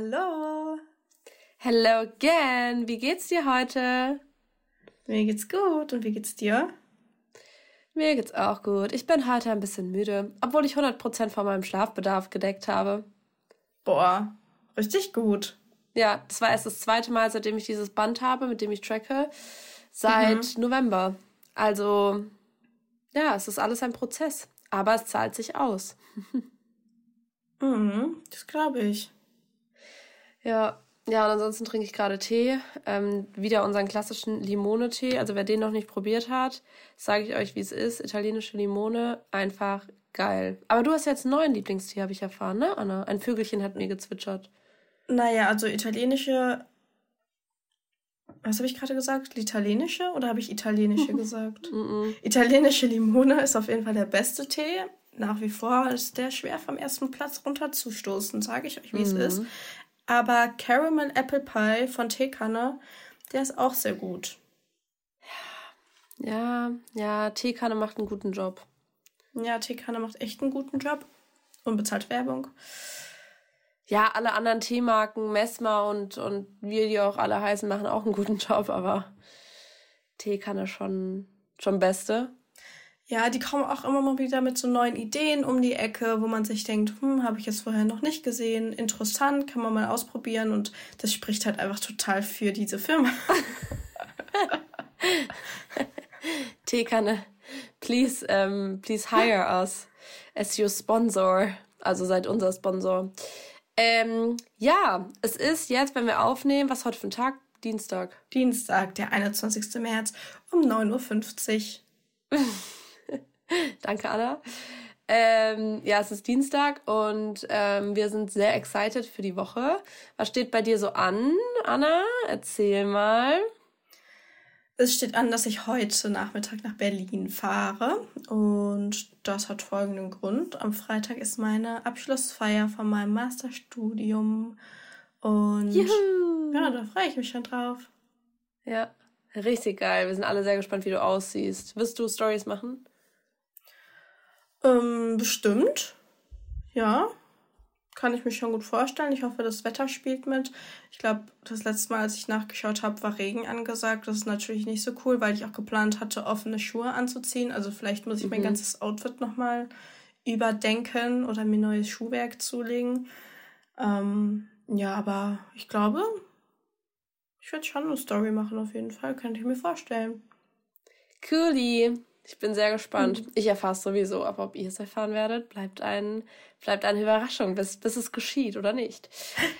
Hallo. Hello again. Wie geht's dir heute? Mir geht's gut. Und wie geht's dir? Mir geht's auch gut. Ich bin heute ein bisschen müde, obwohl ich 100% von meinem Schlafbedarf gedeckt habe. Boah, richtig gut. Ja, das war erst das zweite Mal, seitdem ich dieses Band habe, mit dem ich tracke, seit mhm. November. Also, ja, es ist alles ein Prozess, aber es zahlt sich aus. mhm, das glaube ich. Ja, ja, und ansonsten trinke ich gerade Tee. Ähm, wieder unseren klassischen Limone-Tee. Also wer den noch nicht probiert hat, sage ich euch, wie es ist. Italienische Limone, einfach geil. Aber du hast jetzt einen neuen Lieblingstee, habe ich erfahren, ne, Anna? Ein Vögelchen hat mir gezwitschert. Naja, also italienische. Was habe ich gerade gesagt? Italienische oder habe ich italienische gesagt? italienische Limone ist auf jeden Fall der beste Tee. Nach wie vor ist der schwer vom ersten Platz runterzustoßen, sage ich euch, wie es mhm. ist. Aber Caramel Apple Pie von Teekanne, der ist auch sehr gut. Ja, ja, Teekanne macht einen guten Job. Ja, Teekanne macht echt einen guten Job. Unbezahlt Werbung. Ja, alle anderen Teemarken, Messmer und, und wir, die auch alle heißen, machen auch einen guten Job, aber Teekanne schon, schon beste. Ja, die kommen auch immer mal wieder mit so neuen Ideen um die Ecke, wo man sich denkt, hm, habe ich jetzt vorher noch nicht gesehen, interessant, kann man mal ausprobieren und das spricht halt einfach total für diese Firma. Teekanne, please, um, ähm, please hire us as your sponsor. Also seid unser Sponsor. Ähm, ja, es ist jetzt, wenn wir aufnehmen, was heute für ein Tag? Dienstag. Dienstag, der 21. März um 9.50 Uhr. Danke, Anna. Ähm, ja, es ist Dienstag und ähm, wir sind sehr excited für die Woche. Was steht bei dir so an, Anna? Erzähl mal. Es steht an, dass ich heute Nachmittag nach Berlin fahre und das hat folgenden Grund. Am Freitag ist meine Abschlussfeier von meinem Masterstudium und Juhu. ja, da freue ich mich schon drauf. Ja, richtig geil. Wir sind alle sehr gespannt, wie du aussiehst. Wirst du Stories machen? Ähm, bestimmt. Ja. Kann ich mir schon gut vorstellen. Ich hoffe, das Wetter spielt mit. Ich glaube, das letzte Mal, als ich nachgeschaut habe, war Regen angesagt. Das ist natürlich nicht so cool, weil ich auch geplant hatte, offene Schuhe anzuziehen. Also vielleicht muss ich mhm. mein ganzes Outfit nochmal überdenken oder mir neues Schuhwerk zulegen. Ähm, ja, aber ich glaube, ich werde schon eine Story machen auf jeden Fall. Könnte ich mir vorstellen. Coolie. Ich bin sehr gespannt. Mhm. Ich erfahre es sowieso, aber ob ihr es erfahren werdet, bleibt, ein, bleibt eine Überraschung, bis, bis es geschieht oder nicht.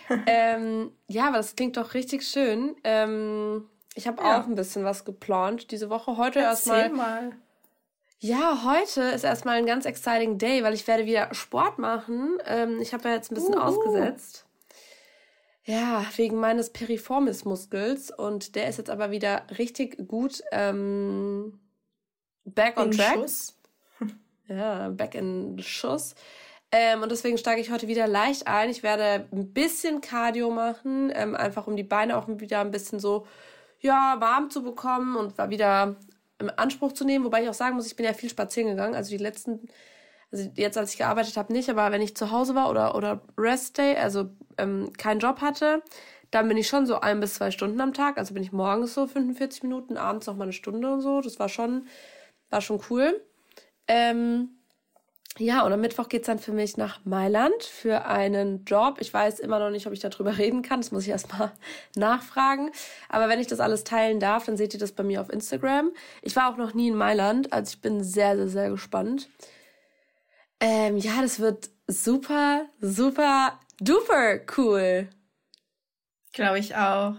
ähm, ja, aber das klingt doch richtig schön. Ähm, ich habe ja. auch ein bisschen was geplant diese Woche. Heute erstmal. mal. Ja, heute ist erstmal ein ganz exciting Day, weil ich werde wieder Sport machen. Ähm, ich habe ja jetzt ein bisschen Uhu. ausgesetzt. Ja, wegen meines Piriformis-Muskels. Und der ist jetzt aber wieder richtig gut ähm, back on in track. Schuss. Ja, back in Schuss. Ähm, und deswegen steige ich heute wieder leicht ein. Ich werde ein bisschen Cardio machen, ähm, einfach um die Beine auch wieder ein bisschen so, ja, warm zu bekommen und wieder im Anspruch zu nehmen. Wobei ich auch sagen muss, ich bin ja viel spazieren gegangen. Also die letzten, also jetzt als ich gearbeitet habe, nicht, aber wenn ich zu Hause war oder, oder Rest Day, also ähm, keinen Job hatte, dann bin ich schon so ein bis zwei Stunden am Tag. Also bin ich morgens so 45 Minuten, abends noch mal eine Stunde und so. Das war schon war schon cool. Ähm, ja, und am Mittwoch geht's dann für mich nach Mailand für einen Job. Ich weiß immer noch nicht, ob ich darüber reden kann. Das muss ich erstmal nachfragen. Aber wenn ich das alles teilen darf, dann seht ihr das bei mir auf Instagram. Ich war auch noch nie in Mailand, also ich bin sehr, sehr, sehr gespannt. Ähm, ja, das wird super, super, duper cool. Glaube ich auch.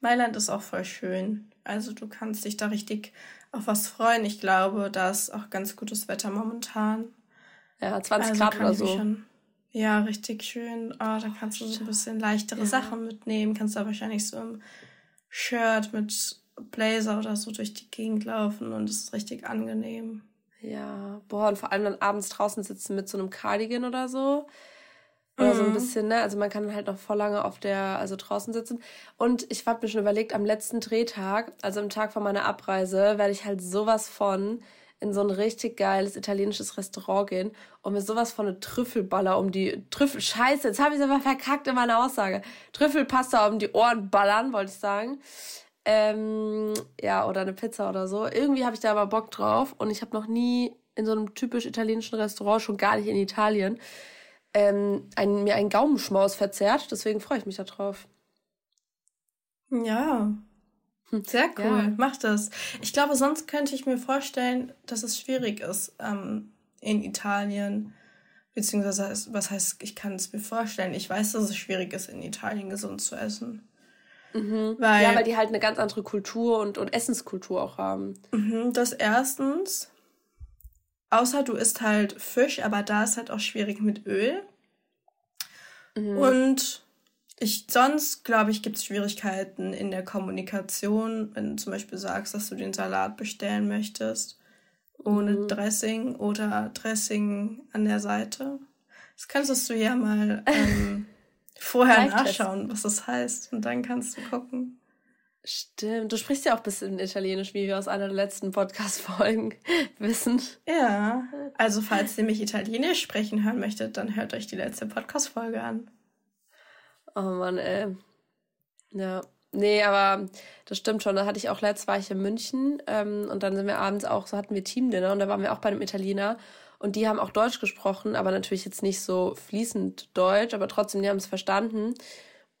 Mailand ist auch voll schön. Also du kannst dich da richtig auf was freuen. Ich glaube, da ist auch ganz gutes Wetter momentan. Ja, 20 also Grad oder so. Schon, ja, richtig schön. Oh, da kannst du so ein bisschen leichtere ja. Sachen mitnehmen. Kannst da wahrscheinlich so im Shirt mit Blazer oder so durch die Gegend laufen und es ist richtig angenehm. Ja, boah, und vor allem dann abends draußen sitzen mit so einem Cardigan oder so. Oder mhm. so ein mhm. bisschen, ne? Also man kann halt noch voll lange auf der, also draußen sitzen. Und ich habe mir schon überlegt, am letzten Drehtag, also am Tag vor meiner Abreise, werde ich halt sowas von in so ein richtig geiles italienisches Restaurant gehen und mir sowas von eine Trüffelballer um die Trüffel Scheiße, jetzt habe ich es aber verkackt in meiner Aussage. Trüffelpasta um die Ohren ballern, wollte ich sagen. Ähm, ja, oder eine Pizza oder so. Irgendwie habe ich da aber Bock drauf und ich habe noch nie in so einem typisch italienischen Restaurant, schon gar nicht in Italien, ähm, ein, mir einen Gaumenschmaus verzerrt. Deswegen freue ich mich darauf. Ja. Hm. Sehr cool, ja. mach das. Ich glaube, sonst könnte ich mir vorstellen, dass es schwierig ist ähm, in Italien. Beziehungsweise, was heißt, ich kann es mir vorstellen. Ich weiß, dass es schwierig ist, in Italien gesund zu essen. Mhm. Weil, ja, weil die halt eine ganz andere Kultur und, und Essenskultur auch haben. Mhm, das erstens. Außer du isst halt Fisch, aber da ist halt auch schwierig mit Öl. Mhm. Und ich, sonst, glaube ich, gibt es Schwierigkeiten in der Kommunikation, wenn du zum Beispiel sagst, dass du den Salat bestellen möchtest, ohne mhm. Dressing oder Dressing an der Seite. Das könntest du ja mal ähm, vorher nachschauen, was das heißt, und dann kannst du gucken. Stimmt, du sprichst ja auch ein bisschen Italienisch, wie wir aus einer der letzten Podcast-Folgen wissen. Ja, also falls ihr mich Italienisch sprechen hören möchtet, dann hört euch die letzte Podcast-Folge an. Oh Mann, ey. Ja. Nee, aber das stimmt schon. Da hatte ich auch letztes war ich in München ähm, und dann sind wir abends auch, so hatten wir Teamdinner und da waren wir auch bei einem Italiener und die haben auch Deutsch gesprochen, aber natürlich jetzt nicht so fließend Deutsch, aber trotzdem, die haben es verstanden.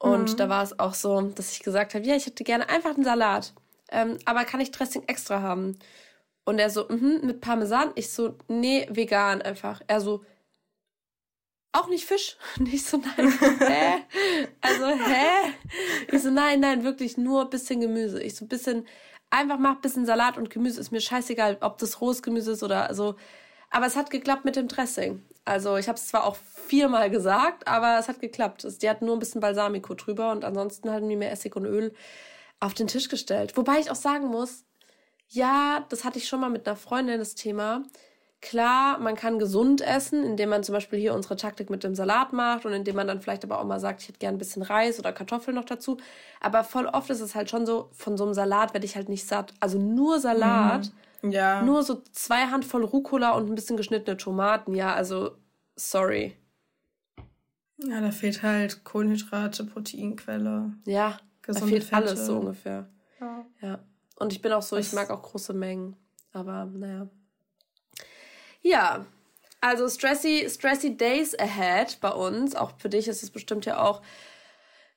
Und mhm. da war es auch so, dass ich gesagt habe, ja, ich hätte gerne einfach einen Salat. Ähm, aber kann ich Dressing extra haben? Und er so, mhm, mit Parmesan. Ich so, nee, vegan einfach. Er so, auch nicht Fisch. Nicht so, nein, hä? Also, hä? Ich so, nein, nein, wirklich nur ein bisschen Gemüse. Ich so, bisschen, einfach mach ein bisschen Salat und Gemüse. Ist mir scheißegal, ob das rohes Gemüse ist oder so. Aber es hat geklappt mit dem Dressing. Also ich habe es zwar auch viermal gesagt, aber es hat geklappt. Die hat nur ein bisschen Balsamico drüber und ansonsten halt mir mehr Essig und Öl auf den Tisch gestellt. Wobei ich auch sagen muss, ja, das hatte ich schon mal mit einer Freundin das Thema. Klar, man kann gesund essen, indem man zum Beispiel hier unsere Taktik mit dem Salat macht und indem man dann vielleicht aber auch mal sagt, ich hätte gern ein bisschen Reis oder Kartoffeln noch dazu. Aber voll oft ist es halt schon so, von so einem Salat werde ich halt nicht satt. Also nur Salat. Mhm ja. Nur so zwei Handvoll Rucola und ein bisschen geschnittene Tomaten. Ja, also sorry. Ja, da fehlt halt Kohlenhydrate, Proteinquelle. Ja, da fehlt Fette. alles so ungefähr. Ja. ja. Und ich bin auch so, ich mag auch große Mengen. Aber naja. Ja, also stressy, stressy Days ahead bei uns. Auch für dich ist es bestimmt ja auch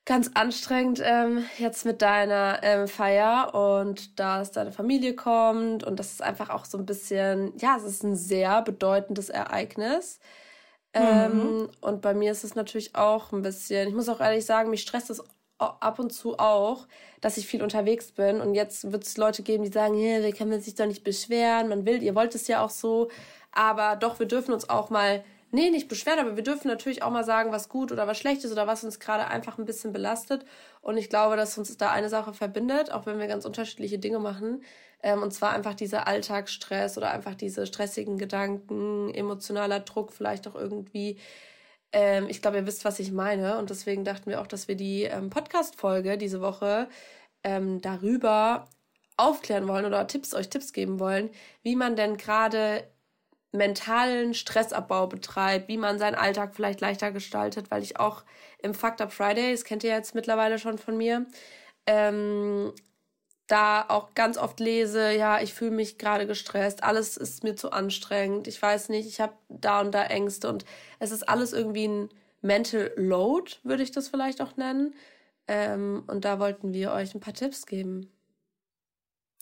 ganz anstrengend ähm, jetzt mit deiner ähm, Feier und dass deine Familie kommt und das ist einfach auch so ein bisschen, ja, es ist ein sehr bedeutendes Ereignis. Ähm, mhm. Und bei mir ist es natürlich auch ein bisschen, ich muss auch ehrlich sagen, mich stresst es ab und zu auch, dass ich viel unterwegs bin und jetzt wird es Leute geben, die sagen, hey, wir können sich doch nicht beschweren, man will, ihr wollt es ja auch so, aber doch, wir dürfen uns auch mal nee, nicht beschweren, aber wir dürfen natürlich auch mal sagen, was gut oder was schlecht ist oder was uns gerade einfach ein bisschen belastet. Und ich glaube, dass uns da eine Sache verbindet, auch wenn wir ganz unterschiedliche Dinge machen. Ähm, und zwar einfach dieser Alltagsstress oder einfach diese stressigen Gedanken, emotionaler Druck, vielleicht auch irgendwie. Ähm, ich glaube, ihr wisst, was ich meine. Und deswegen dachten wir auch, dass wir die ähm, Podcast-Folge diese Woche ähm, darüber aufklären wollen oder Tipps, euch Tipps geben wollen, wie man denn gerade mentalen Stressabbau betreibt, wie man seinen Alltag vielleicht leichter gestaltet, weil ich auch im Fucked Up Friday, das kennt ihr jetzt mittlerweile schon von mir, ähm, da auch ganz oft lese, ja, ich fühle mich gerade gestresst, alles ist mir zu anstrengend, ich weiß nicht, ich habe da und da Ängste und es ist alles irgendwie ein Mental Load, würde ich das vielleicht auch nennen. Ähm, und da wollten wir euch ein paar Tipps geben.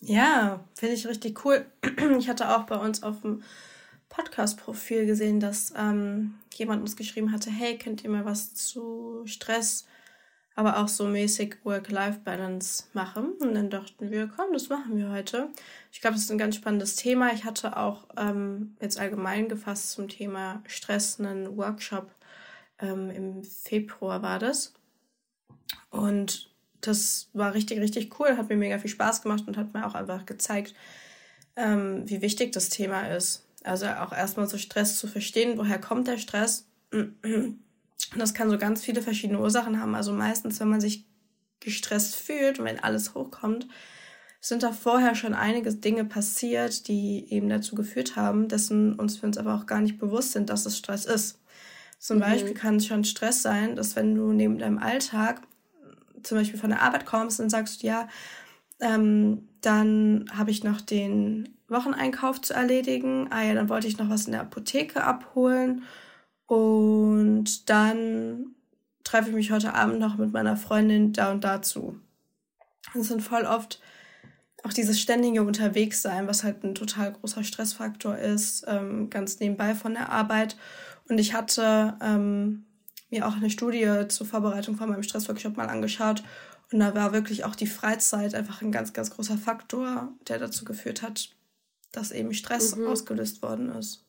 Ja, finde ich richtig cool. Ich hatte auch bei uns auf dem Podcast-Profil gesehen, dass ähm, jemand uns geschrieben hatte, hey, könnt ihr mal was zu Stress, aber auch so mäßig Work-Life-Balance machen? Und dann dachten wir, komm, das machen wir heute. Ich glaube, das ist ein ganz spannendes Thema. Ich hatte auch ähm, jetzt allgemein gefasst zum Thema Stress einen Workshop. Ähm, Im Februar war das. Und das war richtig, richtig cool, hat mir mega viel Spaß gemacht und hat mir auch einfach gezeigt, ähm, wie wichtig das Thema ist. Also auch erstmal so Stress zu verstehen, woher kommt der Stress. Das kann so ganz viele verschiedene Ursachen haben. Also meistens, wenn man sich gestresst fühlt und wenn alles hochkommt, sind da vorher schon einige Dinge passiert, die eben dazu geführt haben, dessen uns wir uns aber auch gar nicht bewusst sind, dass es Stress ist. Zum mhm. Beispiel kann es schon Stress sein, dass wenn du neben deinem Alltag zum Beispiel von der Arbeit kommst und sagst, ja, ähm, dann habe ich noch den Wocheneinkauf zu erledigen. Ah ja, dann wollte ich noch was in der Apotheke abholen. Und dann treffe ich mich heute Abend noch mit meiner Freundin da und dazu. Das sind voll oft auch dieses ständige Unterwegssein, was halt ein total großer Stressfaktor ist, ähm, ganz nebenbei von der Arbeit. Und ich hatte ähm, mir auch eine Studie zur Vorbereitung von meinem Stressworkshop mal angeschaut. Und da war wirklich auch die Freizeit einfach ein ganz, ganz großer Faktor, der dazu geführt hat, dass eben Stress mhm. ausgelöst worden ist.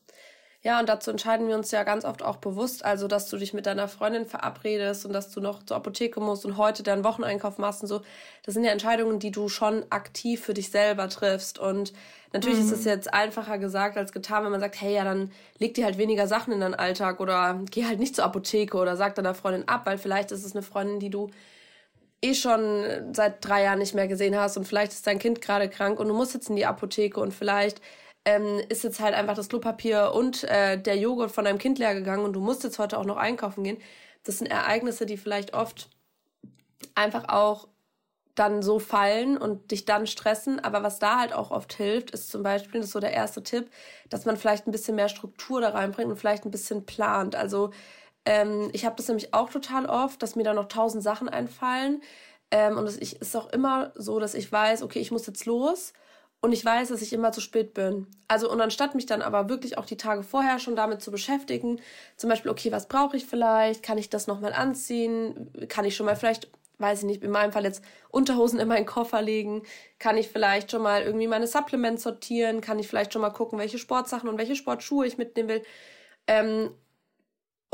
Ja, und dazu entscheiden wir uns ja ganz oft auch bewusst, also dass du dich mit deiner Freundin verabredest und dass du noch zur Apotheke musst und heute deinen Wocheneinkauf machst und so. Das sind ja Entscheidungen, die du schon aktiv für dich selber triffst. Und natürlich mhm. ist es jetzt einfacher gesagt als getan, wenn man sagt, hey, ja, dann leg dir halt weniger Sachen in deinen Alltag oder geh halt nicht zur Apotheke oder sag deiner Freundin ab, weil vielleicht ist es eine Freundin, die du eh schon seit drei Jahren nicht mehr gesehen hast und vielleicht ist dein Kind gerade krank und du musst jetzt in die Apotheke und vielleicht ähm, ist jetzt halt einfach das Klopapier und äh, der Joghurt von deinem Kind leer gegangen und du musst jetzt heute auch noch einkaufen gehen. Das sind Ereignisse, die vielleicht oft einfach auch dann so fallen und dich dann stressen. Aber was da halt auch oft hilft, ist zum Beispiel, das ist so der erste Tipp, dass man vielleicht ein bisschen mehr Struktur da reinbringt und vielleicht ein bisschen plant. Also ähm, ich habe das nämlich auch total oft, dass mir da noch tausend Sachen einfallen. Ähm, und es ist auch immer so, dass ich weiß, okay, ich muss jetzt los und ich weiß, dass ich immer zu spät bin. Also und anstatt mich dann aber wirklich auch die Tage vorher schon damit zu beschäftigen, zum Beispiel, okay, was brauche ich vielleicht? Kann ich das nochmal anziehen? Kann ich schon mal vielleicht, weiß ich nicht, in meinem Fall jetzt Unterhosen in meinen Koffer legen? Kann ich vielleicht schon mal irgendwie meine Supplements sortieren? Kann ich vielleicht schon mal gucken, welche Sportsachen und welche Sportschuhe ich mitnehmen will? Ähm,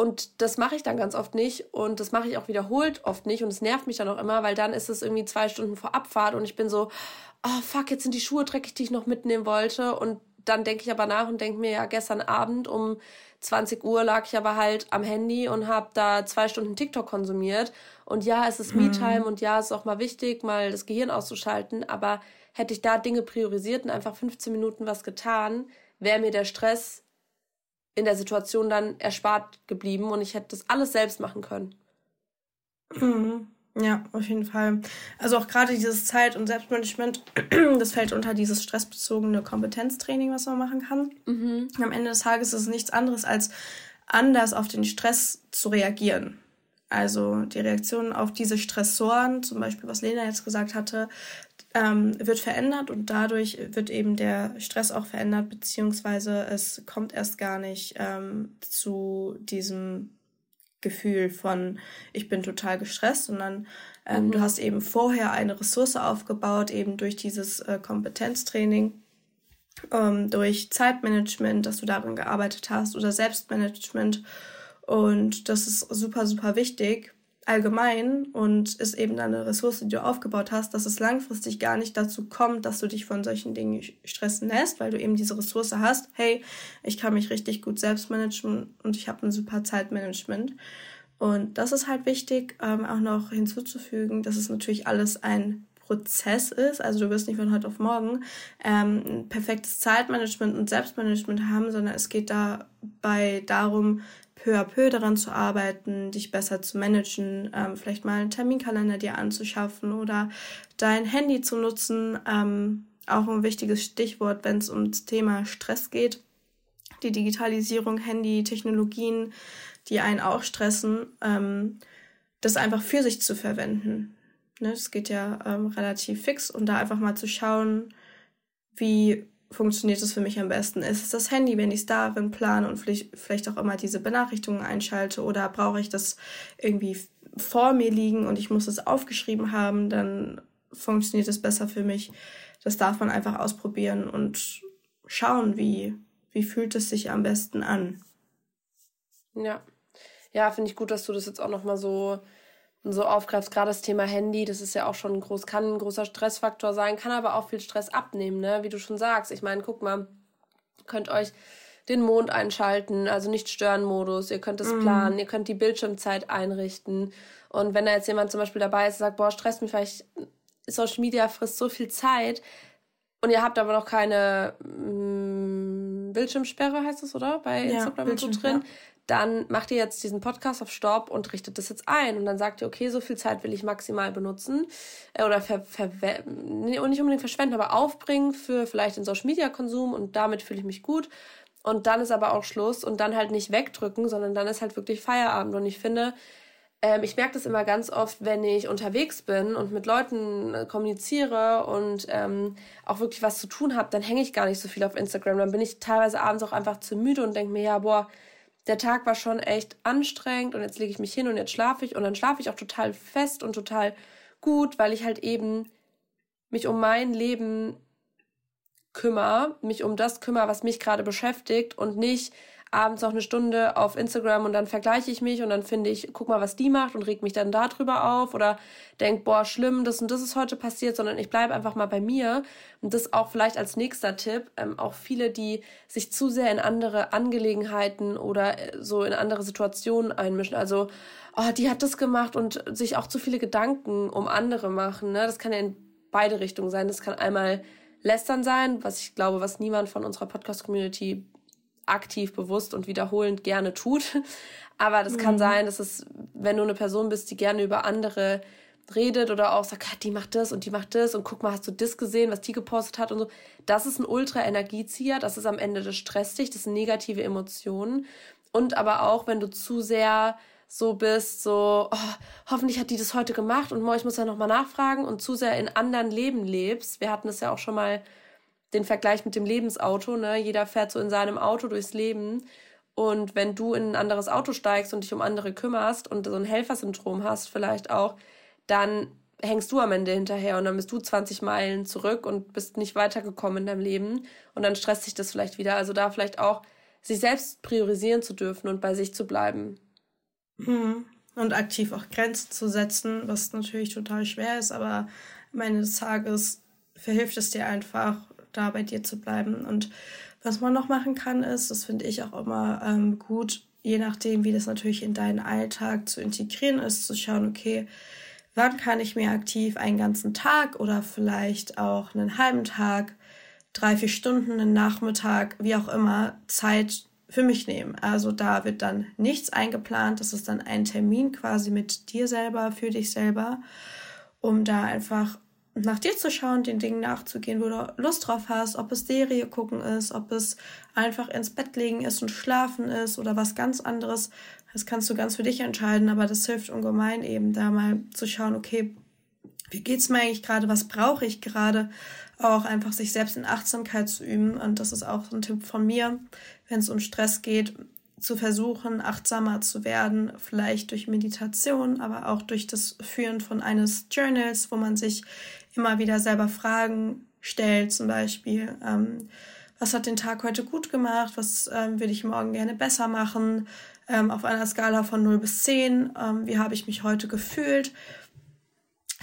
und das mache ich dann ganz oft nicht und das mache ich auch wiederholt oft nicht und es nervt mich dann auch immer, weil dann ist es irgendwie zwei Stunden vor Abfahrt und ich bin so, oh fuck, jetzt sind die Schuhe dreckig, die ich noch mitnehmen wollte und dann denke ich aber nach und denke mir, ja, gestern Abend um 20 Uhr lag ich aber halt am Handy und habe da zwei Stunden TikTok konsumiert. Und ja, es ist Me-Time mhm. und ja, es ist auch mal wichtig, mal das Gehirn auszuschalten. Aber hätte ich da Dinge priorisiert und einfach 15 Minuten was getan, wäre mir der Stress in der Situation dann erspart geblieben und ich hätte das alles selbst machen können. Mhm. Ja, auf jeden Fall. Also auch gerade dieses Zeit- und Selbstmanagement, das fällt unter dieses stressbezogene Kompetenztraining, was man machen kann. Mhm. Am Ende des Tages ist es nichts anderes als anders auf den Stress zu reagieren. Also die Reaktion auf diese Stressoren, zum Beispiel was Lena jetzt gesagt hatte, ähm, wird verändert und dadurch wird eben der Stress auch verändert, beziehungsweise es kommt erst gar nicht ähm, zu diesem Gefühl von ich bin total gestresst, sondern ähm, mhm. du hast eben vorher eine Ressource aufgebaut, eben durch dieses äh, Kompetenztraining, ähm, durch Zeitmanagement, dass du darin gearbeitet hast oder Selbstmanagement. Und das ist super, super wichtig, allgemein und ist eben eine Ressource, die du aufgebaut hast, dass es langfristig gar nicht dazu kommt, dass du dich von solchen Dingen stressen lässt, weil du eben diese Ressource hast, hey, ich kann mich richtig gut selbst managen und ich habe ein super Zeitmanagement. Und das ist halt wichtig, ähm, auch noch hinzuzufügen, dass es natürlich alles ein Prozess ist. Also du wirst nicht von heute auf morgen ähm, ein perfektes Zeitmanagement und Selbstmanagement haben, sondern es geht dabei darum, peu à peu daran zu arbeiten, dich besser zu managen, ähm, vielleicht mal einen Terminkalender dir anzuschaffen oder dein Handy zu nutzen. Ähm, auch ein wichtiges Stichwort, wenn es ums Thema Stress geht. Die Digitalisierung, Handy, Technologien, die einen auch stressen, ähm, das einfach für sich zu verwenden. Ne, das geht ja ähm, relativ fix und da einfach mal zu schauen, wie funktioniert es für mich am besten? Ist es das Handy, wenn ich es darin plane und vielleicht, auch immer diese Benachrichtigungen einschalte oder brauche ich das irgendwie vor mir liegen und ich muss es aufgeschrieben haben, dann funktioniert es besser für mich. Das darf man einfach ausprobieren und schauen, wie, wie fühlt es sich am besten an. Ja. Ja, finde ich gut, dass du das jetzt auch nochmal so so aufgreifst, gerade das Thema Handy, das ist ja auch schon ein groß, kann ein großer Stressfaktor sein, kann aber auch viel Stress abnehmen, ne? Wie du schon sagst. Ich meine, guck mal, könnt euch den Mond einschalten, also nicht Stören-Modus, ihr könnt es mhm. planen, ihr könnt die Bildschirmzeit einrichten. Und wenn da jetzt jemand zum Beispiel dabei ist und sagt, boah, stresst mich vielleicht Social Media frisst so viel Zeit und ihr habt aber noch keine mh, Bildschirmsperre, heißt es, oder? Bei Instagram ja, und so drin. Dann macht ihr jetzt diesen Podcast auf Stopp und richtet das jetzt ein. Und dann sagt ihr, okay, so viel Zeit will ich maximal benutzen. Äh, oder ver, ver, nicht unbedingt verschwenden, aber aufbringen für vielleicht den Social Media Konsum und damit fühle ich mich gut. Und dann ist aber auch Schluss und dann halt nicht wegdrücken, sondern dann ist halt wirklich Feierabend. Und ich finde, ähm, ich merke das immer ganz oft, wenn ich unterwegs bin und mit Leuten äh, kommuniziere und ähm, auch wirklich was zu tun habe, dann hänge ich gar nicht so viel auf Instagram. Dann bin ich teilweise abends auch einfach zu müde und denke mir, ja, boah, der Tag war schon echt anstrengend und jetzt lege ich mich hin und jetzt schlafe ich und dann schlafe ich auch total fest und total gut, weil ich halt eben mich um mein Leben kümmere, mich um das kümmere, was mich gerade beschäftigt und nicht abends noch eine Stunde auf Instagram und dann vergleiche ich mich und dann finde ich, guck mal, was die macht und reg mich dann darüber auf oder denk, boah, schlimm, das und das ist heute passiert, sondern ich bleibe einfach mal bei mir. Und das auch vielleicht als nächster Tipp, ähm, auch viele, die sich zu sehr in andere Angelegenheiten oder äh, so in andere Situationen einmischen. Also, oh, die hat das gemacht und sich auch zu viele Gedanken um andere machen. Ne? Das kann ja in beide Richtungen sein. Das kann einmal lästern sein, was ich glaube, was niemand von unserer Podcast-Community aktiv, bewusst und wiederholend gerne tut. Aber das mhm. kann sein, dass es, wenn du eine Person bist, die gerne über andere redet oder auch sagt, ah, die macht das und die macht das und guck mal, hast du das gesehen, was die gepostet hat und so. Das ist ein Ultra-Energiezieher, das ist am Ende, das stresst dich, das sind negative Emotionen. Und aber auch, wenn du zu sehr so bist, so, oh, hoffentlich hat die das heute gemacht und ich muss ja nochmal nachfragen und zu sehr in anderen Leben lebst. Wir hatten das ja auch schon mal den Vergleich mit dem Lebensauto, ne? Jeder fährt so in seinem Auto durchs Leben. Und wenn du in ein anderes Auto steigst und dich um andere kümmerst und so ein Helfersyndrom hast, vielleicht auch, dann hängst du am Ende hinterher und dann bist du 20 Meilen zurück und bist nicht weitergekommen in deinem Leben und dann stresst sich das vielleicht wieder. Also da vielleicht auch sich selbst priorisieren zu dürfen und bei sich zu bleiben. Mhm. Und aktiv auch Grenzen zu setzen, was natürlich total schwer ist, aber am Ende des Tages verhilft es dir einfach, da bei dir zu bleiben. Und was man noch machen kann, ist, das finde ich auch immer ähm, gut, je nachdem, wie das natürlich in deinen Alltag zu integrieren ist, zu schauen, okay, wann kann ich mir aktiv einen ganzen Tag oder vielleicht auch einen halben Tag, drei, vier Stunden, einen Nachmittag, wie auch immer, Zeit für mich nehmen. Also da wird dann nichts eingeplant, das ist dann ein Termin quasi mit dir selber, für dich selber, um da einfach nach dir zu schauen, den Dingen nachzugehen, wo du Lust drauf hast, ob es Serie gucken ist, ob es einfach ins Bett legen ist und schlafen ist oder was ganz anderes. Das kannst du ganz für dich entscheiden, aber das hilft ungemein eben da mal zu schauen, okay, wie geht's mir eigentlich gerade, was brauche ich gerade, auch einfach sich selbst in Achtsamkeit zu üben. Und das ist auch ein Tipp von mir, wenn es um Stress geht, zu versuchen, achtsamer zu werden, vielleicht durch Meditation, aber auch durch das Führen von eines Journals, wo man sich immer wieder selber Fragen stellt, zum Beispiel, ähm, was hat den Tag heute gut gemacht, was ähm, würde ich morgen gerne besser machen, ähm, auf einer Skala von 0 bis 10, ähm, wie habe ich mich heute gefühlt.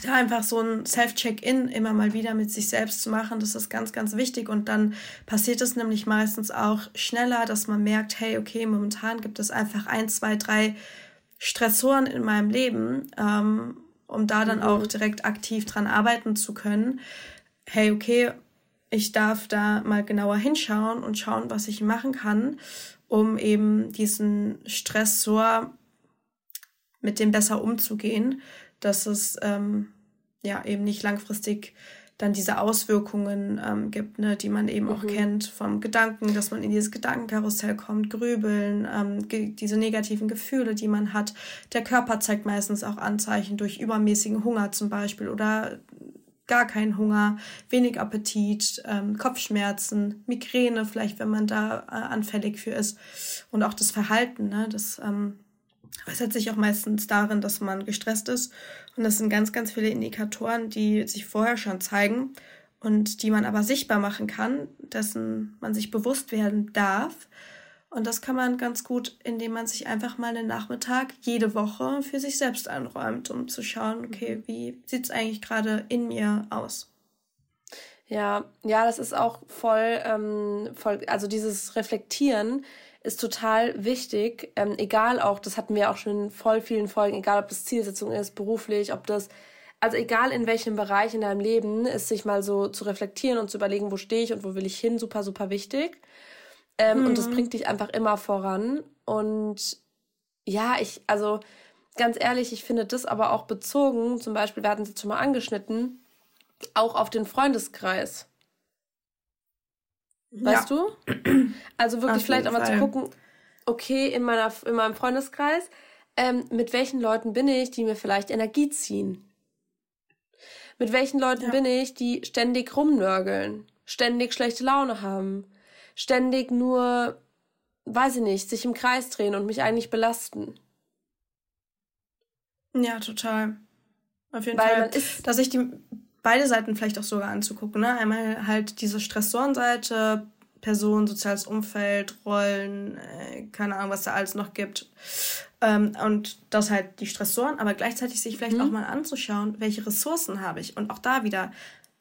Da einfach so ein Self-Check-In immer mal wieder mit sich selbst zu machen, das ist ganz, ganz wichtig. Und dann passiert es nämlich meistens auch schneller, dass man merkt, hey, okay, momentan gibt es einfach ein, zwei, drei Stressoren in meinem Leben. Um da dann auch mhm. direkt aktiv dran arbeiten zu können. Hey, okay, ich darf da mal genauer hinschauen und schauen, was ich machen kann, um eben diesen Stressor mit dem besser umzugehen, dass es ähm, ja eben nicht langfristig dann diese Auswirkungen ähm, gibt, ne, die man eben mhm. auch kennt vom Gedanken, dass man in dieses Gedankenkarussell kommt, grübeln, ähm, ge diese negativen Gefühle, die man hat. Der Körper zeigt meistens auch Anzeichen durch übermäßigen Hunger zum Beispiel oder gar keinen Hunger, wenig Appetit, ähm, Kopfschmerzen, Migräne vielleicht, wenn man da äh, anfällig für ist und auch das Verhalten, ne, das ähm, äußert sich auch meistens darin, dass man gestresst ist und das sind ganz, ganz viele Indikatoren, die sich vorher schon zeigen und die man aber sichtbar machen kann, dessen man sich bewusst werden darf. Und das kann man ganz gut, indem man sich einfach mal einen Nachmittag jede Woche für sich selbst einräumt, um zu schauen, okay, wie sieht es eigentlich gerade in mir aus? Ja, ja, das ist auch voll, ähm, voll, also dieses Reflektieren ist total wichtig. Ähm, egal auch, das hatten wir auch schon in voll vielen Folgen, egal ob das Zielsetzung ist, beruflich, ob das also egal in welchem Bereich in deinem Leben, ist sich mal so zu reflektieren und zu überlegen, wo stehe ich und wo will ich hin, super, super wichtig. Ähm, mhm. Und das mhm. bringt dich einfach immer voran. Und ja, ich, also ganz ehrlich, ich finde das aber auch bezogen, zum Beispiel, wir hatten es jetzt schon mal angeschnitten, auch auf den Freundeskreis. Weißt ja. du? Also wirklich vielleicht auch mal zu gucken, okay, in, meiner, in meinem Freundeskreis, ähm, mit welchen Leuten bin ich, die mir vielleicht Energie ziehen? Mit welchen Leuten ja. bin ich, die ständig rumnörgeln, ständig schlechte Laune haben, ständig nur, weiß ich nicht, sich im Kreis drehen und mich eigentlich belasten? Ja, total. Auf jeden Weil Fall. dass ich die beide Seiten vielleicht auch sogar anzugucken. Ne? Einmal halt diese Stressorenseite, Person, soziales Umfeld, Rollen, äh, keine Ahnung, was da alles noch gibt. Ähm, und das halt die Stressoren, aber gleichzeitig sich vielleicht mhm. auch mal anzuschauen, welche Ressourcen habe ich. Und auch da wieder,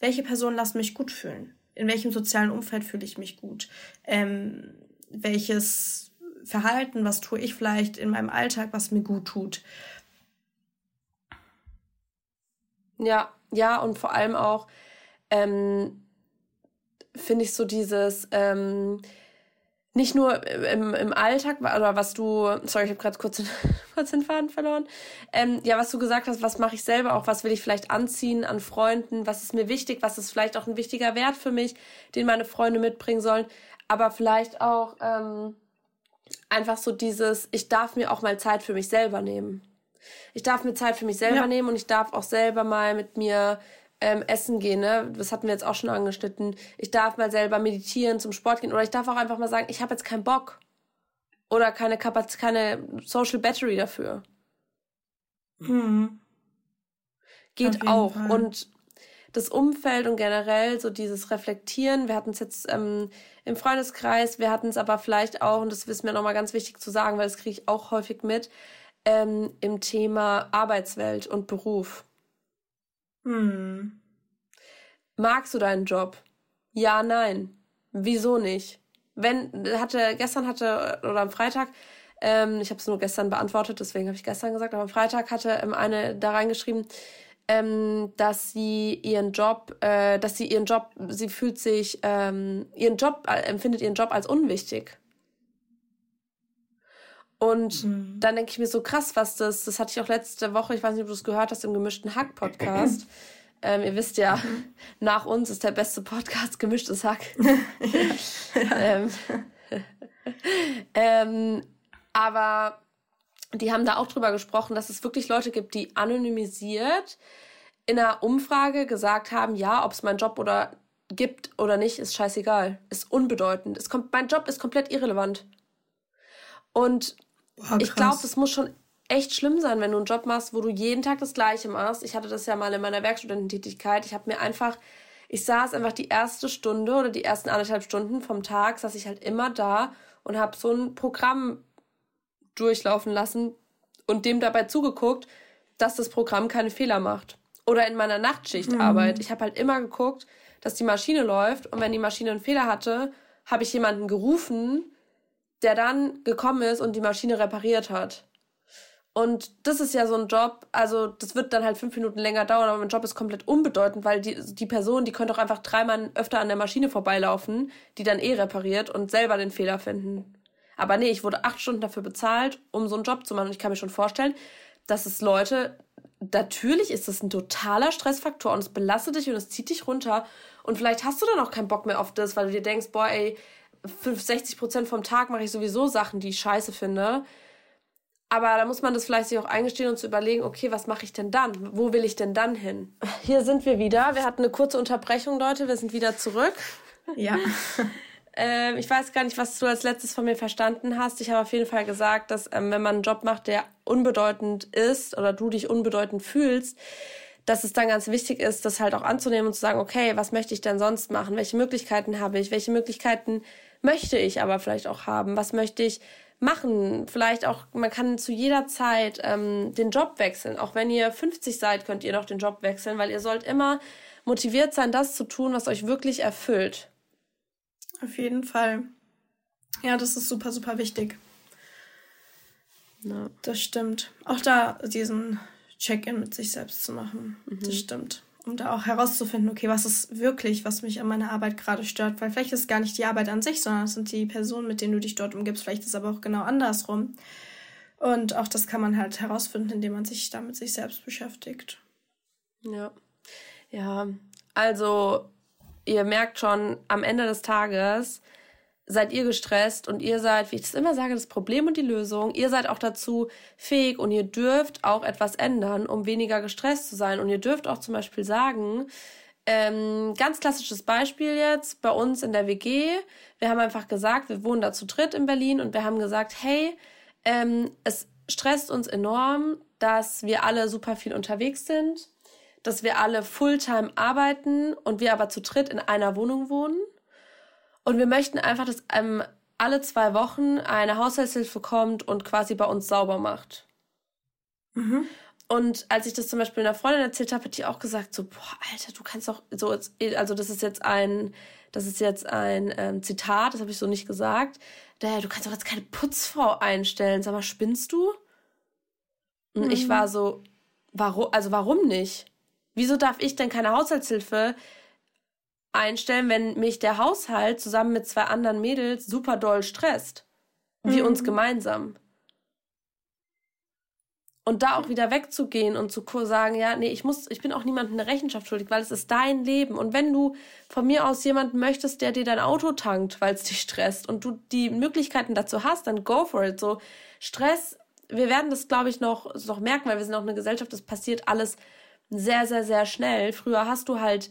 welche Personen lassen mich gut fühlen? In welchem sozialen Umfeld fühle ich mich gut? Ähm, welches Verhalten, was tue ich vielleicht in meinem Alltag, was mir gut tut? Ja, ja, und vor allem auch ähm, finde ich so dieses ähm, nicht nur im, im Alltag oder was du, sorry, ich habe gerade kurz, kurz den Faden verloren. Ähm, ja, was du gesagt hast, was mache ich selber auch, was will ich vielleicht anziehen an Freunden, was ist mir wichtig, was ist vielleicht auch ein wichtiger Wert für mich, den meine Freunde mitbringen sollen, aber vielleicht auch ähm, einfach so dieses, ich darf mir auch mal Zeit für mich selber nehmen. Ich darf mir Zeit für mich selber ja. nehmen und ich darf auch selber mal mit mir ähm, essen gehen, ne? Das hatten wir jetzt auch schon angeschnitten. Ich darf mal selber meditieren, zum Sport gehen oder ich darf auch einfach mal sagen, ich habe jetzt keinen Bock oder keine Kapazität, keine Social Battery dafür. Mhm. Geht auch Fall. und das Umfeld und generell so dieses Reflektieren. Wir hatten es jetzt ähm, im Freundeskreis, wir hatten es aber vielleicht auch, und das ist mir nochmal ganz wichtig zu sagen, weil das kriege ich auch häufig mit, ähm, im Thema Arbeitswelt und Beruf. Hm. Magst du deinen Job? Ja, nein. Wieso nicht? Wenn hatte gestern hatte oder am Freitag, ähm, ich habe es nur gestern beantwortet, deswegen habe ich gestern gesagt, aber am Freitag hatte ähm, eine da reingeschrieben, ähm, dass sie ihren Job, äh, dass sie ihren Job, sie fühlt sich ähm, ihren Job äh, empfindet ihren Job als unwichtig. Und mhm. dann denke ich mir so krass, was das, das hatte ich auch letzte Woche, ich weiß nicht, ob du es gehört hast, im gemischten Hack-Podcast. ähm, ihr wisst ja, mhm. nach uns ist der beste Podcast gemischtes Hack. ähm, ähm, aber die haben da auch drüber gesprochen, dass es wirklich Leute gibt, die anonymisiert in einer Umfrage gesagt haben, ja, ob es mein Job oder gibt oder nicht, ist scheißegal, ist unbedeutend. Es kommt, mein Job ist komplett irrelevant. Und Boah, ich glaube, das muss schon echt schlimm sein, wenn du einen Job machst, wo du jeden Tag das Gleiche machst. Ich hatte das ja mal in meiner Werkstudententätigkeit. Ich habe mir einfach, ich saß einfach die erste Stunde oder die ersten anderthalb Stunden vom Tag, saß ich halt immer da und habe so ein Programm durchlaufen lassen und dem dabei zugeguckt, dass das Programm keine Fehler macht. Oder in meiner Nachtschichtarbeit. Mhm. Ich habe halt immer geguckt, dass die Maschine läuft und wenn die Maschine einen Fehler hatte, habe ich jemanden gerufen, der dann gekommen ist und die Maschine repariert hat. Und das ist ja so ein Job, also das wird dann halt fünf Minuten länger dauern, aber mein Job ist komplett unbedeutend, weil die, die Person, die könnte auch einfach dreimal öfter an der Maschine vorbeilaufen, die dann eh repariert und selber den Fehler finden. Aber nee, ich wurde acht Stunden dafür bezahlt, um so einen Job zu machen. Und ich kann mir schon vorstellen, dass es Leute, natürlich ist das ein totaler Stressfaktor und es belastet dich und es zieht dich runter. Und vielleicht hast du dann auch keinen Bock mehr auf das, weil du dir denkst, boah, ey, 60 Prozent vom Tag mache ich sowieso Sachen, die ich scheiße finde. Aber da muss man das vielleicht sich auch eingestehen und zu überlegen, okay, was mache ich denn dann? Wo will ich denn dann hin? Hier sind wir wieder. Wir hatten eine kurze Unterbrechung, Leute. Wir sind wieder zurück. Ja. ähm, ich weiß gar nicht, was du als letztes von mir verstanden hast. Ich habe auf jeden Fall gesagt, dass ähm, wenn man einen Job macht, der unbedeutend ist oder du dich unbedeutend fühlst, dass es dann ganz wichtig ist, das halt auch anzunehmen und zu sagen, okay, was möchte ich denn sonst machen? Welche Möglichkeiten habe ich? Welche Möglichkeiten möchte ich aber vielleicht auch haben? Was möchte ich machen? Vielleicht auch, man kann zu jeder Zeit ähm, den Job wechseln. Auch wenn ihr 50 seid, könnt ihr noch den Job wechseln, weil ihr sollt immer motiviert sein, das zu tun, was euch wirklich erfüllt. Auf jeden Fall. Ja, das ist super, super wichtig. Ja. Das stimmt. Auch da diesen Check-in mit sich selbst zu machen. Mhm. Das stimmt. Um da auch herauszufinden, okay, was ist wirklich, was mich an meiner Arbeit gerade stört. Weil vielleicht ist es gar nicht die Arbeit an sich, sondern es sind die Personen, mit denen du dich dort umgibst. Vielleicht ist es aber auch genau andersrum. Und auch das kann man halt herausfinden, indem man sich da mit sich selbst beschäftigt. Ja. Ja. Also, ihr merkt schon, am Ende des Tages seid ihr gestresst und ihr seid, wie ich das immer sage, das Problem und die Lösung. Ihr seid auch dazu fähig und ihr dürft auch etwas ändern, um weniger gestresst zu sein. Und ihr dürft auch zum Beispiel sagen, ähm, ganz klassisches Beispiel jetzt bei uns in der WG. Wir haben einfach gesagt, wir wohnen da zu dritt in Berlin und wir haben gesagt, hey, ähm, es stresst uns enorm, dass wir alle super viel unterwegs sind, dass wir alle Fulltime arbeiten und wir aber zu dritt in einer Wohnung wohnen. Und wir möchten einfach, dass ähm, alle zwei Wochen eine Haushaltshilfe kommt und quasi bei uns sauber macht. Mhm. Und als ich das zum Beispiel einer Freundin erzählt habe, hat die auch gesagt, so, boah, Alter, du kannst doch so, also das ist jetzt ein, das ist jetzt ein ähm, Zitat, das habe ich so nicht gesagt. Daher, du kannst doch jetzt keine Putzfrau einstellen. Sag mal, spinnst du? Und mhm. ich war so, warum, also warum nicht? Wieso darf ich denn keine Haushaltshilfe einstellen, wenn mich der Haushalt zusammen mit zwei anderen Mädels super doll stresst? Wie mhm. uns gemeinsam. Und da auch wieder wegzugehen und zu sagen, ja, nee, ich muss, ich bin auch niemandem eine Rechenschaft schuldig, weil es ist dein Leben. Und wenn du von mir aus jemanden möchtest, der dir dein Auto tankt, weil es dich stresst und du die Möglichkeiten dazu hast, dann go for it. So Stress, wir werden das, glaube ich, noch, noch merken, weil wir sind auch eine Gesellschaft, das passiert alles sehr, sehr, sehr schnell. Früher hast du halt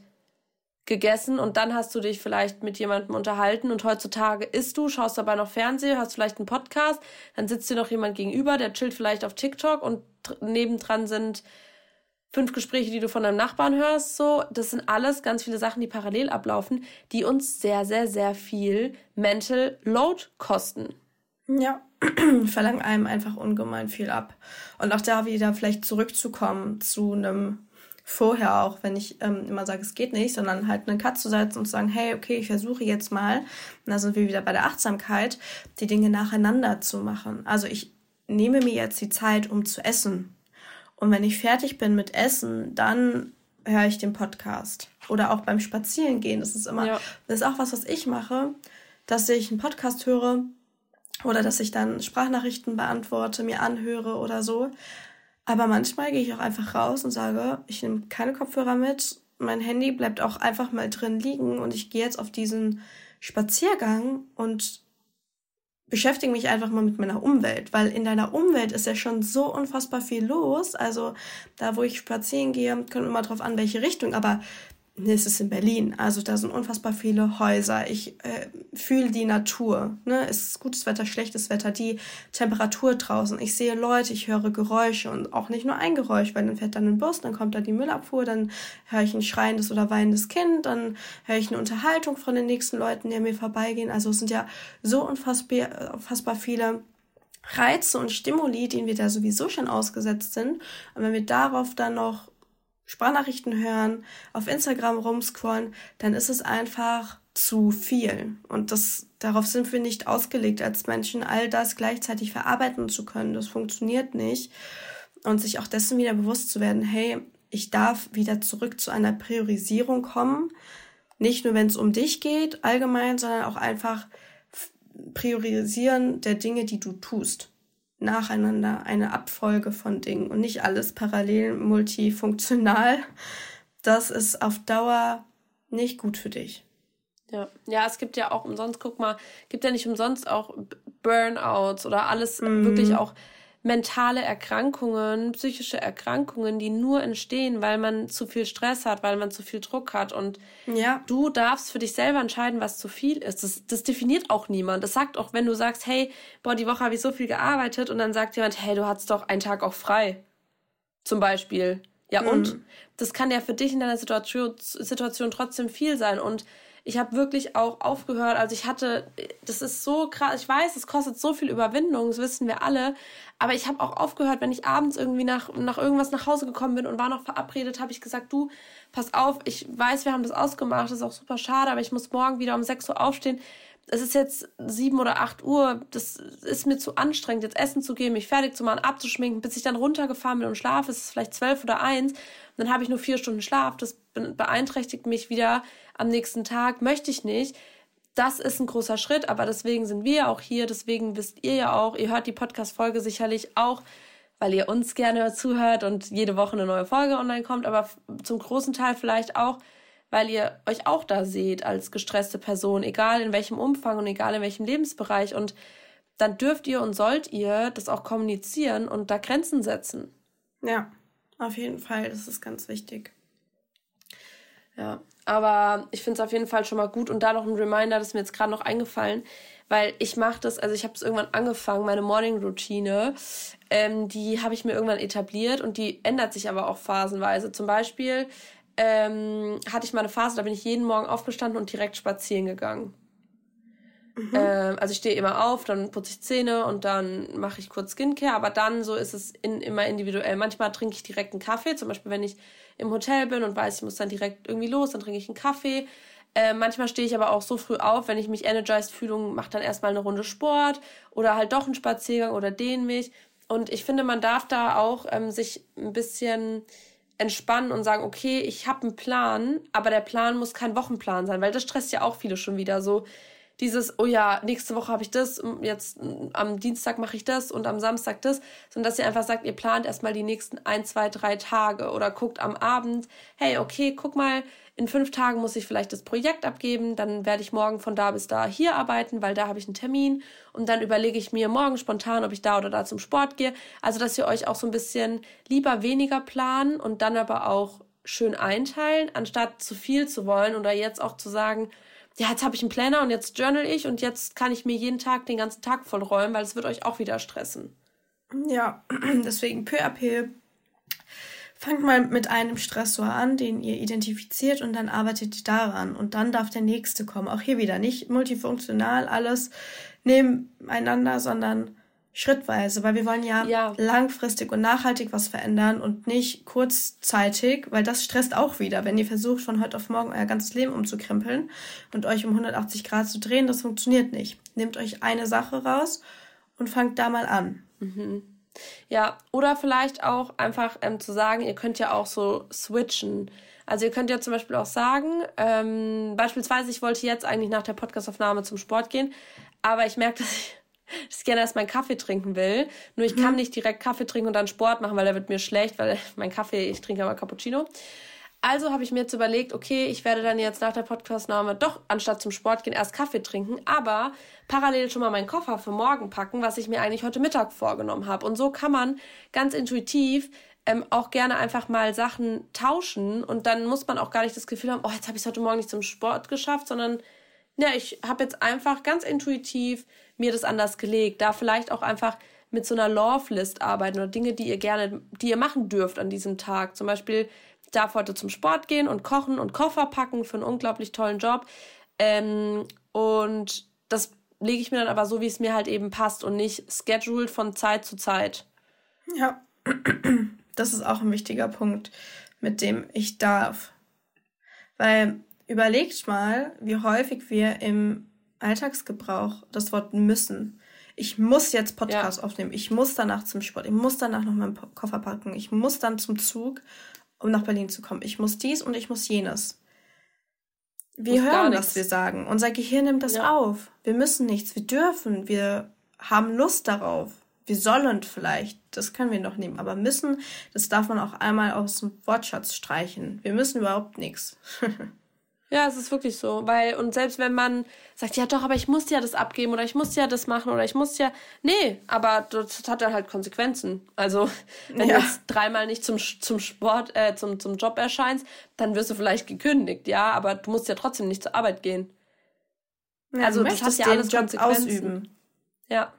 gegessen und dann hast du dich vielleicht mit jemandem unterhalten und heutzutage isst du, schaust dabei noch Fernsehen, hast vielleicht einen Podcast, dann sitzt dir noch jemand gegenüber, der chillt vielleicht auf TikTok und nebendran sind fünf Gespräche, die du von deinem Nachbarn hörst, so, das sind alles ganz viele Sachen, die parallel ablaufen, die uns sehr, sehr, sehr viel Mental Load kosten. Ja, verlangen einem einfach ungemein viel ab. Und auch da wieder vielleicht zurückzukommen zu einem vorher auch, wenn ich ähm, immer sage, es geht nicht, sondern halt einen Cut zu setzen und zu sagen, hey, okay, ich versuche jetzt mal, und da sind wir wieder bei der Achtsamkeit, die Dinge nacheinander zu machen. Also ich nehme mir jetzt die Zeit, um zu essen. Und wenn ich fertig bin mit Essen, dann höre ich den Podcast. Oder auch beim Spazierengehen. Das ist immer, ja. das ist auch was, was ich mache, dass ich einen Podcast höre oder dass ich dann Sprachnachrichten beantworte, mir anhöre oder so. Aber manchmal gehe ich auch einfach raus und sage, ich nehme keine Kopfhörer mit, mein Handy bleibt auch einfach mal drin liegen und ich gehe jetzt auf diesen Spaziergang und beschäftige mich einfach mal mit meiner Umwelt, weil in deiner Umwelt ist ja schon so unfassbar viel los. Also da, wo ich spazieren gehe, kommt immer drauf an, welche Richtung, aber Nee, es ist in Berlin. Also da sind unfassbar viele Häuser. Ich äh, fühle die Natur. Ne? Es ist gutes Wetter, schlechtes Wetter, die Temperatur draußen. Ich sehe Leute, ich höre Geräusche und auch nicht nur ein Geräusch, weil dann fährt dann ein Bus, dann kommt da die Müllabfuhr, dann höre ich ein schreiendes oder weinendes Kind, dann höre ich eine Unterhaltung von den nächsten Leuten, die an mir vorbeigehen. Also es sind ja so unfassbar, unfassbar viele Reize und Stimuli, denen wir da sowieso schon ausgesetzt sind. Und wenn wir darauf dann noch Sprachnachrichten hören, auf Instagram rumscrollen, dann ist es einfach zu viel. Und das, darauf sind wir nicht ausgelegt als Menschen, all das gleichzeitig verarbeiten zu können. Das funktioniert nicht. Und sich auch dessen wieder bewusst zu werden, hey, ich darf wieder zurück zu einer Priorisierung kommen. Nicht nur, wenn es um dich geht, allgemein, sondern auch einfach priorisieren der Dinge, die du tust nacheinander eine Abfolge von Dingen und nicht alles parallel multifunktional. Das ist auf Dauer nicht gut für dich. Ja, ja, es gibt ja auch umsonst, guck mal, gibt ja nicht umsonst auch Burnouts oder alles mm. wirklich auch mentale Erkrankungen, psychische Erkrankungen, die nur entstehen, weil man zu viel Stress hat, weil man zu viel Druck hat. Und ja. du darfst für dich selber entscheiden, was zu viel ist. Das, das definiert auch niemand. Das sagt auch, wenn du sagst, hey, boah, die Woche habe ich so viel gearbeitet und dann sagt jemand, hey, du hattest doch einen Tag auch frei. Zum Beispiel. Ja, mhm. und das kann ja für dich in deiner Situation, Situation trotzdem viel sein. Und ich habe wirklich auch aufgehört. Also ich hatte, das ist so krass. Ich weiß, es kostet so viel Überwindung, das wissen wir alle. Aber ich habe auch aufgehört, wenn ich abends irgendwie nach, nach irgendwas nach Hause gekommen bin und war noch verabredet, habe ich gesagt, du, pass auf, ich weiß, wir haben das ausgemacht, das ist auch super schade, aber ich muss morgen wieder um 6 Uhr aufstehen. es ist jetzt sieben oder acht Uhr, das ist mir zu anstrengend, jetzt essen zu gehen, mich fertig zu machen, abzuschminken, bis ich dann runtergefahren bin und schlafe, ist es vielleicht zwölf oder eins, dann habe ich nur vier Stunden Schlaf, das beeinträchtigt mich wieder am nächsten Tag, möchte ich nicht. Das ist ein großer Schritt, aber deswegen sind wir auch hier, deswegen wisst ihr ja auch, ihr hört die Podcast-Folge sicherlich auch, weil ihr uns gerne zuhört und jede Woche eine neue Folge online kommt, aber zum großen Teil vielleicht auch, weil ihr euch auch da seht als gestresste Person, egal in welchem Umfang und egal in welchem Lebensbereich. Und dann dürft ihr und sollt ihr das auch kommunizieren und da Grenzen setzen. Ja, auf jeden Fall, das ist ganz wichtig. Ja, aber ich finde es auf jeden Fall schon mal gut und da noch ein Reminder, das ist mir jetzt gerade noch eingefallen, weil ich mache das, also ich habe es irgendwann angefangen, meine Morning-Routine, ähm, die habe ich mir irgendwann etabliert und die ändert sich aber auch phasenweise. Zum Beispiel ähm, hatte ich mal eine Phase, da bin ich jeden Morgen aufgestanden und direkt spazieren gegangen. Mhm. Ähm, also ich stehe immer auf, dann putze ich Zähne und dann mache ich kurz Skincare, aber dann so ist es in, immer individuell. Manchmal trinke ich direkt einen Kaffee, zum Beispiel wenn ich im Hotel bin und weiß, ich muss dann direkt irgendwie los, dann trinke ich einen Kaffee. Äh, manchmal stehe ich aber auch so früh auf, wenn ich mich energized fühle mache dann erstmal eine Runde Sport oder halt doch einen Spaziergang oder dehne mich. Und ich finde, man darf da auch ähm, sich ein bisschen entspannen und sagen, okay, ich habe einen Plan, aber der Plan muss kein Wochenplan sein, weil das stresst ja auch viele schon wieder. So dieses, oh ja, nächste Woche habe ich das, jetzt am Dienstag mache ich das und am Samstag das, sondern dass ihr einfach sagt, ihr plant erstmal die nächsten ein, zwei, drei Tage oder guckt am Abend, hey, okay, guck mal, in fünf Tagen muss ich vielleicht das Projekt abgeben, dann werde ich morgen von da bis da hier arbeiten, weil da habe ich einen Termin und dann überlege ich mir morgen spontan, ob ich da oder da zum Sport gehe. Also, dass ihr euch auch so ein bisschen lieber weniger planen und dann aber auch schön einteilen, anstatt zu viel zu wollen oder jetzt auch zu sagen, ja, jetzt habe ich einen Planner und jetzt journal ich und jetzt kann ich mir jeden Tag den ganzen Tag voll räumen, weil es wird euch auch wieder stressen. Ja, deswegen peu à peu Fangt mal mit einem Stressor an, den ihr identifiziert und dann arbeitet ihr daran. Und dann darf der nächste kommen. Auch hier wieder nicht multifunktional alles nebeneinander, sondern schrittweise, weil wir wollen ja, ja, langfristig und nachhaltig was verändern und nicht kurzzeitig, weil das stresst auch wieder, wenn ihr versucht, von heute auf morgen euer ganzes Leben umzukrempeln und euch um 180 Grad zu drehen, das funktioniert nicht. Nehmt euch eine Sache raus und fangt da mal an. Mhm. Ja, oder vielleicht auch einfach ähm, zu sagen, ihr könnt ja auch so switchen. Also ihr könnt ja zum Beispiel auch sagen, ähm, beispielsweise, ich wollte jetzt eigentlich nach der Podcastaufnahme zum Sport gehen, aber ich merke, dass ich, dass ich gerne erst meinen Kaffee trinken will. Nur ich mhm. kann nicht direkt Kaffee trinken und dann Sport machen, weil da wird mir schlecht, weil mein Kaffee, ich trinke aber Cappuccino. Also habe ich mir jetzt überlegt, okay, ich werde dann jetzt nach der Podcastnahme doch anstatt zum Sport gehen erst Kaffee trinken, aber parallel schon mal meinen Koffer für morgen packen, was ich mir eigentlich heute Mittag vorgenommen habe. Und so kann man ganz intuitiv ähm, auch gerne einfach mal Sachen tauschen und dann muss man auch gar nicht das Gefühl haben, oh, jetzt habe ich es heute Morgen nicht zum Sport geschafft, sondern ja, ich habe jetzt einfach ganz intuitiv mir das anders gelegt. Da vielleicht auch einfach mit so einer Love-List arbeiten oder Dinge, die ihr gerne, die ihr machen dürft an diesem Tag. Zum Beispiel darf heute zum Sport gehen und kochen und Koffer packen für einen unglaublich tollen Job. Ähm, und das lege ich mir dann aber so, wie es mir halt eben passt und nicht scheduled von Zeit zu Zeit. Ja, das ist auch ein wichtiger Punkt, mit dem ich darf. Weil überlegt mal, wie häufig wir im Alltagsgebrauch das Wort müssen. Ich muss jetzt Podcast ja. aufnehmen. Ich muss danach zum Sport. Ich muss danach noch meinen Koffer packen. Ich muss dann zum Zug um nach Berlin zu kommen. Ich muss dies und ich muss jenes. Wir hören, was wir sagen. Unser Gehirn nimmt das ja. auf. Wir müssen nichts. Wir dürfen. Wir haben Lust darauf. Wir sollen vielleicht. Das können wir noch nehmen. Aber müssen, das darf man auch einmal aus dem Wortschatz streichen. Wir müssen überhaupt nichts. Ja, es ist wirklich so, weil und selbst wenn man sagt, ja doch, aber ich muss ja das abgeben oder ich muss ja das machen oder ich muss ja, nee, aber das hat dann halt Konsequenzen. Also wenn ja. du jetzt dreimal nicht zum zum Sport, äh, zum zum Job erscheinst, dann wirst du vielleicht gekündigt, ja, aber du musst ja trotzdem nicht zur Arbeit gehen. Ja, also du das hat ja alles Job Konsequenzen. Ausüben. Ja.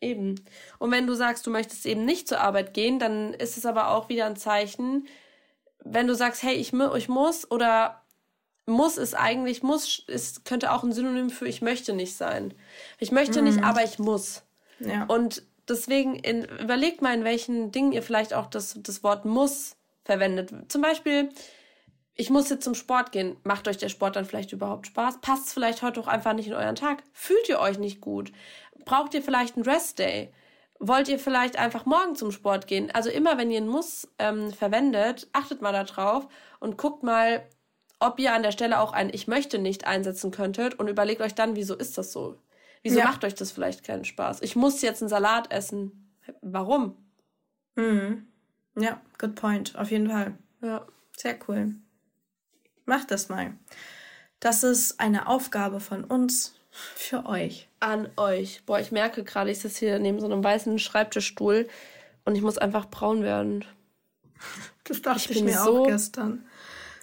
Eben. Und wenn du sagst, du möchtest eben nicht zur Arbeit gehen, dann ist es aber auch wieder ein Zeichen, wenn du sagst, hey, ich, ich muss oder muss ist eigentlich, muss ist, könnte auch ein Synonym für ich möchte nicht sein. Ich möchte mhm. nicht, aber ich muss. Ja. Und deswegen in, überlegt mal, in welchen Dingen ihr vielleicht auch das, das Wort muss verwendet. Zum Beispiel, ich muss jetzt zum Sport gehen. Macht euch der Sport dann vielleicht überhaupt Spaß? Passt es vielleicht heute auch einfach nicht in euren Tag? Fühlt ihr euch nicht gut? Braucht ihr vielleicht einen Rest-Day? Wollt ihr vielleicht einfach morgen zum Sport gehen? Also immer, wenn ihr ein Muss ähm, verwendet, achtet mal darauf und guckt mal, ob ihr an der Stelle auch ein Ich möchte nicht einsetzen könntet und überlegt euch dann, wieso ist das so? Wieso ja. macht euch das vielleicht keinen Spaß? Ich muss jetzt einen Salat essen. Warum? Mhm. Ja, good point. Auf jeden Fall. Ja. Sehr cool. Macht das mal. Das ist eine Aufgabe von uns für euch. An euch. Boah, ich merke gerade, ich sitze hier neben so einem weißen Schreibtischstuhl und ich muss einfach braun werden. Das dachte ich, ich mir so auch gestern.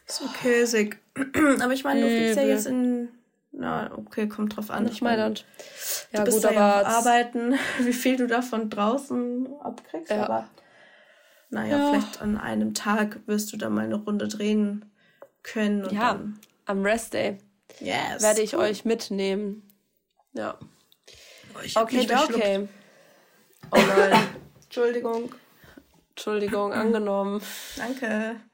So käsig. Aber ich meine, du fliegst ja jetzt in. Na, okay, kommt drauf an. Ich meine, ja, du bist gut, ja aber arbeiten, wie viel du davon draußen abkriegst. Ja. Aber naja, ja. vielleicht an einem Tag wirst du da mal eine Runde drehen können. ja, am Rest Day yes, werde ich cool. euch mitnehmen. Ja. Oh, okay, okay. Oh nein. Entschuldigung. Entschuldigung, angenommen. Danke.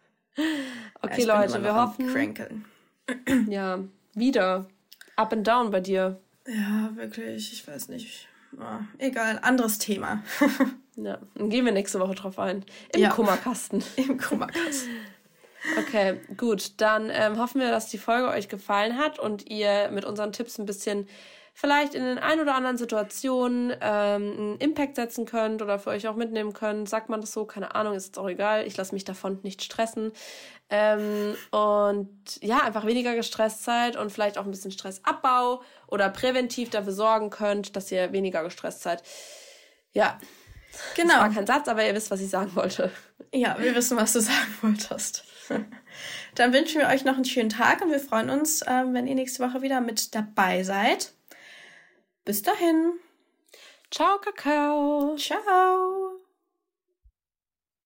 Okay, ja, Leute, wir hoffen. Crankeln. Ja, wieder. Up and down bei dir. Ja, wirklich. Ich weiß nicht. Oh, egal, anderes Thema. ja, dann gehen wir nächste Woche drauf ein. Im ja. Kummerkasten. Im Kummerkasten. Okay, gut. Dann ähm, hoffen wir, dass die Folge euch gefallen hat und ihr mit unseren Tipps ein bisschen vielleicht in den ein oder anderen Situationen ähm, einen Impact setzen könnt oder für euch auch mitnehmen könnt. Sagt man das so? Keine Ahnung, ist jetzt auch egal. Ich lasse mich davon nicht stressen. Ähm, und ja, einfach weniger gestresst seid und vielleicht auch ein bisschen Stressabbau oder präventiv dafür sorgen könnt, dass ihr weniger gestresst seid. Ja. Genau. Das war kein Satz, aber ihr wisst, was ich sagen wollte. Ja, wir wissen, was du sagen wolltest. Dann wünschen wir euch noch einen schönen Tag und wir freuen uns, ähm, wenn ihr nächste Woche wieder mit dabei seid. Bis dahin. Ciao, Kakao. Ciao.